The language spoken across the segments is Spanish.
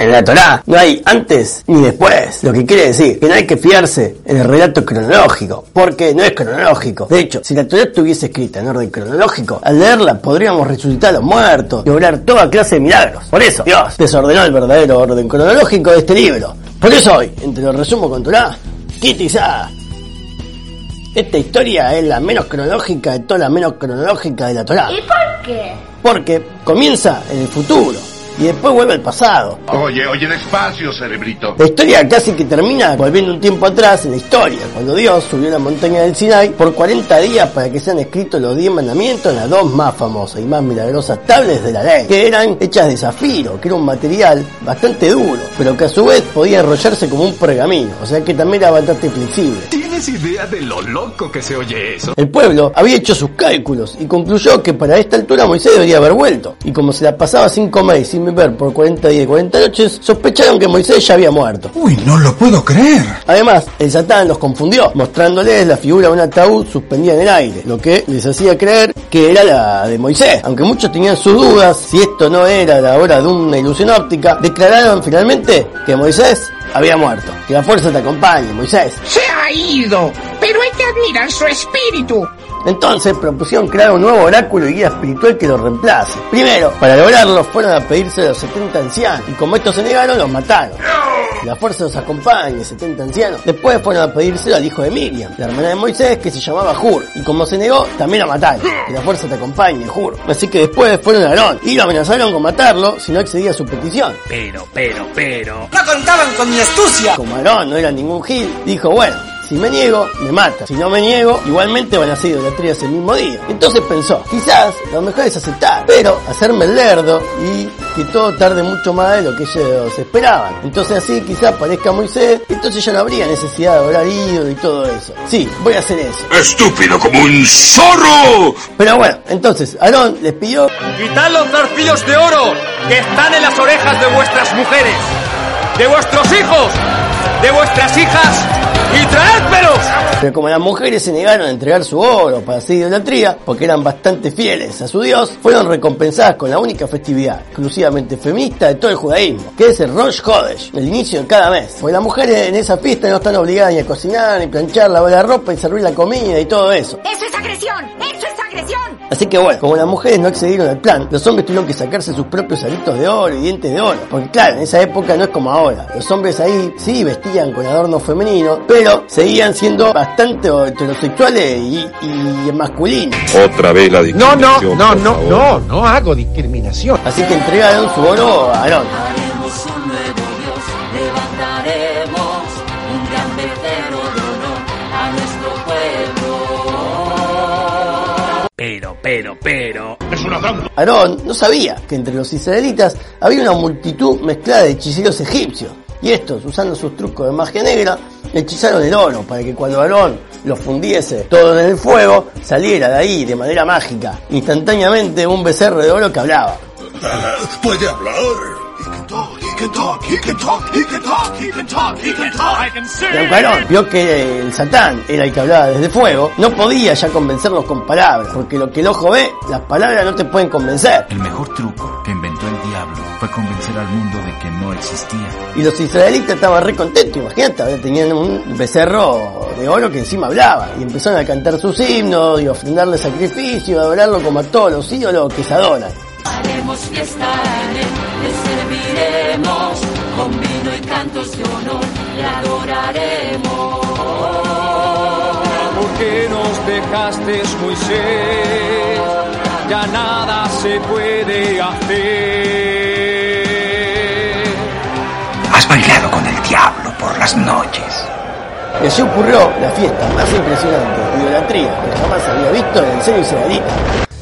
En la Torá no hay antes ni después, lo que quiere decir que no hay que fiarse en el relato cronológico, porque no es cronológico. De hecho, si la Torá estuviese escrita en orden cronológico, al leerla podríamos resucitar a los muertos y obrar toda clase de milagros. Por eso, Dios desordenó el verdadero orden cronológico de este libro. Por eso hoy, entre los resumo con Torá, quitizá. Esta historia es la menos cronológica de todas las menos cronológicas de la Torá. ¿Y por qué? Porque comienza en el futuro y después vuelve al pasado. Oye, oye, despacio, cerebrito. La historia casi que termina volviendo un tiempo atrás en la historia, cuando Dios subió a la montaña del Sinai por 40 días para que sean escritos los 10 mandamientos en las dos más famosas y más milagrosas tablets de la ley, que eran hechas de zafiro, que era un material bastante duro, pero que a su vez podía enrollarse como un pergamino, o sea que también era bastante flexible. ¿Tienes idea de lo loco que se oye eso? El pueblo había hecho sus cálculos y concluyó que para esta altura Moisés debería haber vuelto, y como se la pasaba sin comer y sin beber por 40 días y 40 noches, sospecharon que Moisés ya había muerto. Uy, no lo puedo creer. Además, el Satán los confundió, mostrándoles la figura de un ataúd suspendida en el aire, lo que les hacía creer que era la de Moisés. Aunque muchos tenían sus dudas si esto no era la hora de una ilusión óptica, declararon finalmente que Moisés había muerto. Que la fuerza te acompañe, Moisés. Se ha ido, pero hay que admirar su espíritu. Entonces propusieron crear un nuevo oráculo y guía espiritual que lo reemplace. Primero, para lograrlo fueron a pedirse a los 70 ancianos y como estos se negaron, los mataron. La fuerza los acompañe, 70 ancianos. Después fueron a pedírselo al hijo de Miriam, la hermana de Moisés, que se llamaba Hur. Y como se negó, también la mataron. Que la fuerza te acompañe, Hur. Así que después fueron a Aarón y lo amenazaron con matarlo si no accedía a su petición. Pero, pero, pero. No contaban con mi astucia. Como Aarón no era ningún gil, dijo, bueno, si me niego, me mata. Si no me niego, igualmente van a ser idolatrías el mismo día. Entonces pensó, quizás lo mejor es aceptar, pero hacerme el lerdo y que todo tarde mucho más de lo que ellos esperaban. Entonces así quizás parezca Moisés, entonces ya no habría necesidad de orar ídolo y todo eso. Sí, voy a hacer eso. ¡Estúpido como un zorro! Pero bueno, entonces Aarón les pidió Quitad los zarcillos de oro que están en las orejas de vuestras mujeres, de vuestros hijos, de vuestras hijas traédmelos. Pero como las mujeres se negaron a entregar su oro para hacer idolatría, porque eran bastante fieles a su Dios, fueron recompensadas con la única festividad exclusivamente feminista de todo el judaísmo, que es el Rosh Hodesh, el inicio de cada mes. Porque las mujeres en esa fiesta no están obligadas ni a cocinar, ni planchar, lavar la ropa y servir la comida y todo eso. ¡Eso es agresión! ¡Eso es agresión! Así que bueno, como las mujeres no accedieron al plan, los hombres tuvieron que sacarse sus propios aritos de oro y dientes de oro. Porque claro, en esa época no es como ahora. Los hombres ahí sí vestían con adornos femeninos, pero seguían siendo bastante heterosexuales y, y masculinos. Otra vez la No, discriminación. no, no, no, favor. no, no hago discriminación. Así que entregaron su oro a Aarón. Pero, pero. ¡Es una trampa! Aarón no sabía que entre los israelitas había una multitud mezclada de hechiceros egipcios. Y estos, usando sus trucos de magia negra, hechizaron el oro para que cuando Aarón lo fundiese todo en el fuego, saliera de ahí de manera mágica, instantáneamente un becerro de oro que hablaba. Puede hablar. He can talk, he can talk, he can talk, he can talk, he can talk, he can talk. Y aunque Aarón vio que el Satán era el que hablaba desde fuego, no podía ya convencerlos con palabras, porque lo que el ojo ve, las palabras no te pueden convencer. El mejor truco que inventó el diablo fue convencer al mundo de que no existía. Y los israelitas estaban re contentos, imagínate, tenían un becerro de oro que encima hablaba. Y empezaron a cantar sus himnos y a ofrendarle sacrificio, a adorarlo como a todos los ídolos que se adoran. Haremos fiesta en él, le serviremos con vino y cantos de honor, le adoraremos. ¿Por qué nos dejaste, Moisés? Ya nada se puede hacer. Has bailado con el diablo por las noches. Y así ocurrió la fiesta más impresionante de idolatría que jamás había visto en el seno israelita.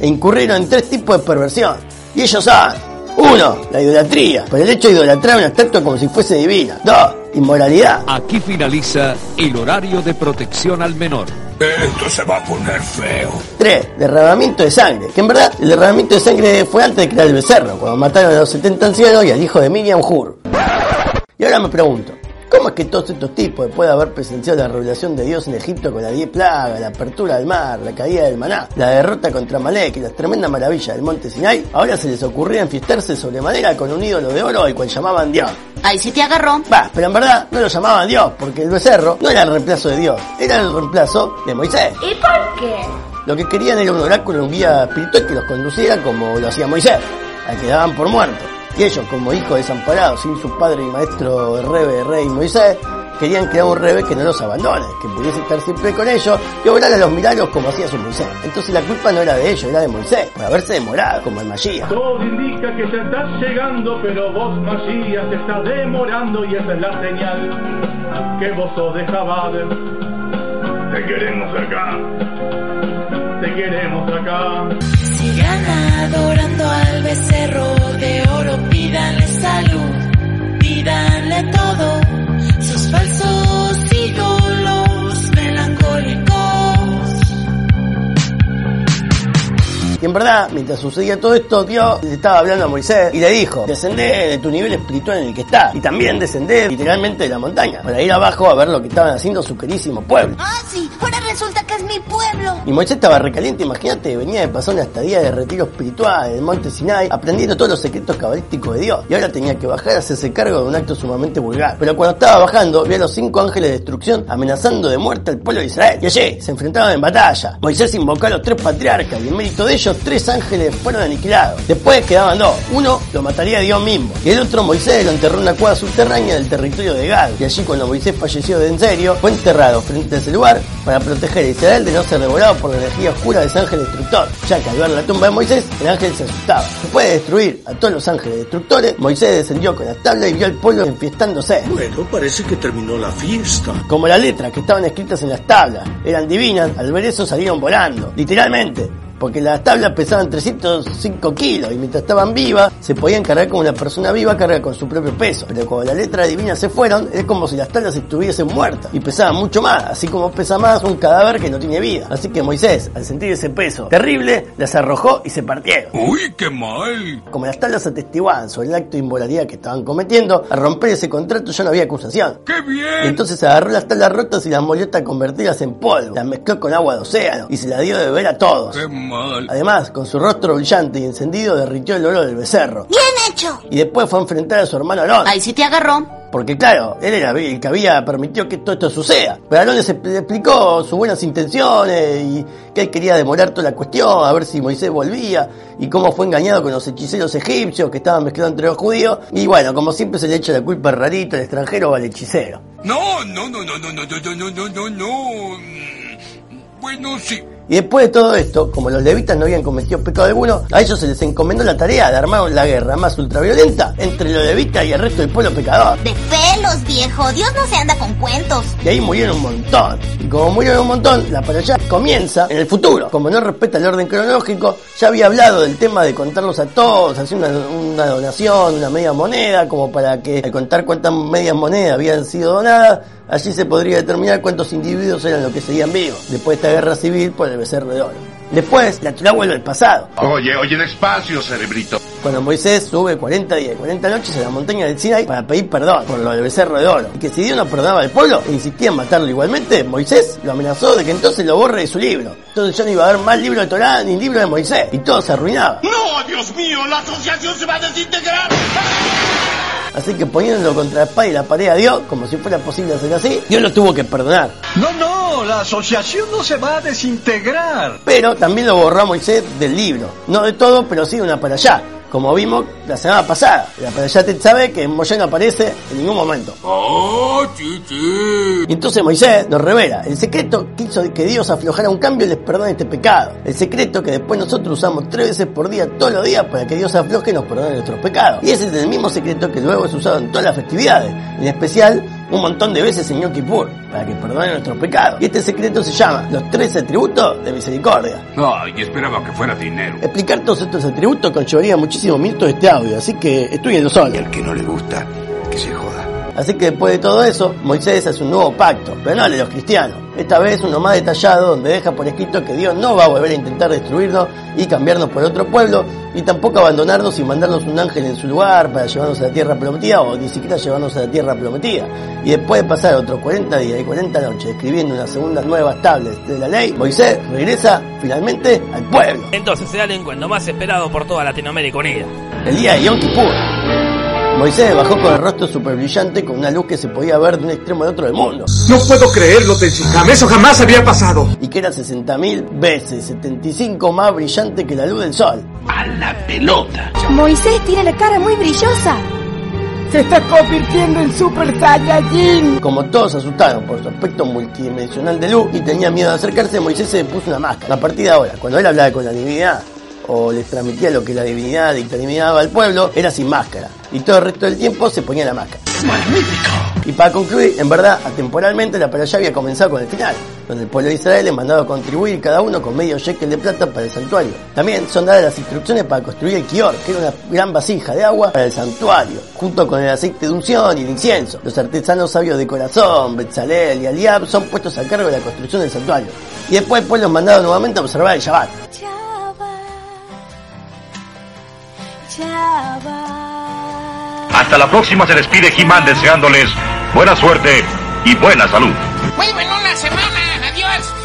E incurrieron en tres tipos de perversión. Y ellos saben. Uno, la idolatría, por el hecho de idolatrar una estatua como si fuese divina. Dos, inmoralidad. Aquí finaliza el horario de protección al menor. Esto se va a poner feo. 3. Derramamiento de sangre. Que en verdad el derramamiento de sangre fue antes de crear el becerro, cuando mataron a los 70 ancianos y al hijo de Miriam Hur. Y ahora me pregunto, ¿Cómo es que todos estos tipos, después de haber presenciado la revelación de Dios en Egipto con las diez plagas, la apertura del mar, la caída del maná, la derrota contra Malek y las tremendas maravillas del monte Sinai, ahora se les ocurría enfiestarse sobremanera con un ídolo de oro al cual llamaban Dios? Ahí sí te agarró. Va, pero en verdad no lo llamaban Dios, porque el becerro no era el reemplazo de Dios, era el reemplazo de Moisés. ¿Y por qué? Lo que querían era un oráculo, un guía espiritual que los conduciera como lo hacía Moisés, al que daban por muerto. Y ellos, como hijos desamparados, sin su padre y maestro rebe, rey Moisés, querían crear un rebe que no los abandone, que pudiese estar siempre con ellos y obrar a los milagros como hacía su Moisés. Entonces la culpa no era de ellos, era de Moisés, por haberse demorado, como el Magías. Todo indica que ya estás llegando, pero vos, Magías, te estás demorando y esa es la señal que vos sos de Jabad. Te queremos acá, te queremos acá. Sigan adorando al becerro de oro, pídanle salud, pídanle todo, Y en verdad, mientras sucedía todo esto, Dios le estaba hablando a Moisés y le dijo, descendé de tu nivel espiritual en el que está. Y también descendé literalmente de la montaña, para ir abajo a ver lo que estaban haciendo su querísimo pueblo. Ah, sí, ahora resulta que es mi pueblo. Y Moisés estaba recaliente, imagínate, venía de pasar una estadía de retiro espiritual en el monte Sinai, aprendiendo todos los secretos cabalísticos de Dios. Y ahora tenía que bajar a hacerse cargo de un acto sumamente vulgar. Pero cuando estaba bajando, vio a los cinco ángeles de destrucción amenazando de muerte al pueblo de Israel. Y allí se enfrentaban en batalla. Moisés invocó a los tres patriarcas y en mérito de ellos, tres ángeles fueron aniquilados. Después quedaban dos. Uno lo mataría Dios mismo. Y el otro Moisés lo enterró en una cueva subterránea del territorio de Gad. Y allí cuando Moisés falleció de en serio, fue enterrado frente a ese lugar para proteger a Israel de no ser devorado por la energía oscura de ese ángel destructor. Ya que al ver la tumba de Moisés, el ángel se asustaba. Después de destruir a todos los ángeles destructores, Moisés descendió con las tablas y vio al pueblo enfiestándose. Bueno, parece que terminó la fiesta. Como las letras que estaban escritas en las tablas eran divinas, al ver eso salieron volando. Literalmente. Porque las tablas pesaban 305 kilos y mientras estaban vivas se podían cargar como una persona viva carga con su propio peso. Pero cuando las letras divinas se fueron, es como si las tablas estuviesen muertas y pesaban mucho más, así como pesa más un cadáver que no tiene vida. Así que Moisés, al sentir ese peso terrible, las arrojó y se partieron. ¡Uy, qué mal! Como las tablas atestiguaban sobre el acto de inmoralidad que estaban cometiendo, al romper ese contrato ya no había acusación. ¡Qué bien! Y entonces agarró las tablas rotas y las molió hasta convertirlas en polvo. Las mezcló con agua de océano y se las dio de beber a todos. ¡Qué mal! Además, con su rostro brillante y encendido, derritió el oro del becerro. ¡Bien hecho! Y después fue a enfrentar a su hermano Aarón. Ahí sí te agarró. Porque claro, él era el que había permitido que todo esto suceda. Pero les le explicó sus buenas intenciones y que él quería demorar toda la cuestión, a ver si Moisés volvía y cómo fue engañado con los hechiceros egipcios que estaban mezclados entre los judíos. Y bueno, como siempre se le echa la culpa al rarito, al extranjero o al hechicero. No, no, no, no, no, no, no, no, no, no, no. Bueno, sí. Y después de todo esto, como los levitas no habían cometido pecado alguno, a ellos se les encomendó la tarea de armar la guerra más ultraviolenta entre los levitas y el resto del pueblo pecador. De pelos, viejo. Dios no se anda con cuentos. Y ahí murieron un montón. Y como murieron un montón, la para allá comienza en el futuro. Como no respeta el orden cronológico, ya había hablado del tema de contarlos a todos, hacer una, una donación, una media moneda, como para que al contar cuántas medias monedas habían sido donadas, allí se podría determinar cuántos individuos eran los que seguían vivos, después de esta guerra civil por el becerro de oro. Después, la Torah vuelve al pasado. Oye, oye, despacio, cerebrito. Cuando Moisés sube 40 días y 40 noches a la montaña del Sinai para pedir perdón por lo del becerro de oro. Y que si Dios no perdonaba al pueblo e insistía en matarlo igualmente, Moisés lo amenazó de que entonces lo borre de su libro. Entonces ya no iba a haber más libro de Torah ni libro de Moisés. Y todo se arruinaba. ¡No, Dios mío! ¡La asociación se va a desintegrar! Así que poniéndolo contra la espada y la pared a Dios, como si fuera posible hacer así, Dios lo tuvo que perdonar. No, no, la asociación no se va a desintegrar. Pero también lo borró a Moisés del libro. No de todo, pero sí de una para allá. Como vimos la semana pasada. La para allá te sabe que Moisés no aparece en ningún momento. ¡Oh, sí, sí! Y entonces Moisés nos revela el secreto que hizo que Dios aflojara un cambio y les perdone este pecado. El secreto que después nosotros usamos tres veces por día, todos los días, para que Dios afloje y nos perdone nuestros pecados. Y ese es el mismo secreto que luego es usado en todas las festividades. En especial un montón de veces en Yom Kippur, para que perdone nuestros pecados. Y este secreto se llama los tres atributos de misericordia. Ay, esperaba que fuera dinero. Explicar todos estos atributos conllevaría muchísimos minutos de este audio, así que estudienlo solo. Y al que no le gusta, que se joda. Así que después de todo eso, Moisés hace un nuevo pacto, pero no el de los cristianos. Esta vez uno más detallado donde deja por escrito que Dios no va a volver a intentar destruirnos y cambiarnos por otro pueblo y tampoco abandonarnos y mandarnos un ángel en su lugar para llevarnos a la tierra prometida o ni siquiera llevarnos a la tierra prometida. Y después de pasar otros 40 días y 40 noches escribiendo unas segundas nuevas tablas de la ley, Moisés regresa finalmente al pueblo. Entonces se da el encuentro más esperado por toda Latinoamérica Unida. El día de Yom Kippur. Moisés bajó con el rostro super brillante con una luz que se podía ver de un extremo al otro del mundo. No puedo creerlo, Tenshinhan. Eso jamás había pasado. Y que era 60.000 veces, 75 más brillante que la luz del sol. A la pelota. Moisés tiene la cara muy brillosa. Se está convirtiendo en Super Saiyajin. Como todos asustaron por su aspecto multidimensional de luz y tenían miedo de acercarse, Moisés se puso una máscara. A partir de ahora, cuando él hablaba con la divinidad, o les transmitía lo que la divinidad dictaminaba al pueblo, era sin máscara. Y todo el resto del tiempo se ponía la máscara. ¡Magnífico! Y para concluir, en verdad, atemporalmente la ya había comenzado con el final, donde el pueblo de Israel les mandaba contribuir cada uno con medio shekel de plata para el santuario. También son dadas las instrucciones para construir el Kior, que era una gran vasija de agua para el santuario, junto con el aceite de unción y el incienso. Los artesanos sabios de corazón, Betzalel y Aliab son puestos a cargo de la construcción del santuario. Y después el pueblo es mandado nuevamente a observar el Shabbat. Hasta la próxima se despide He-Man deseándoles buena suerte y buena salud. Vuelvo en una semana. Adiós.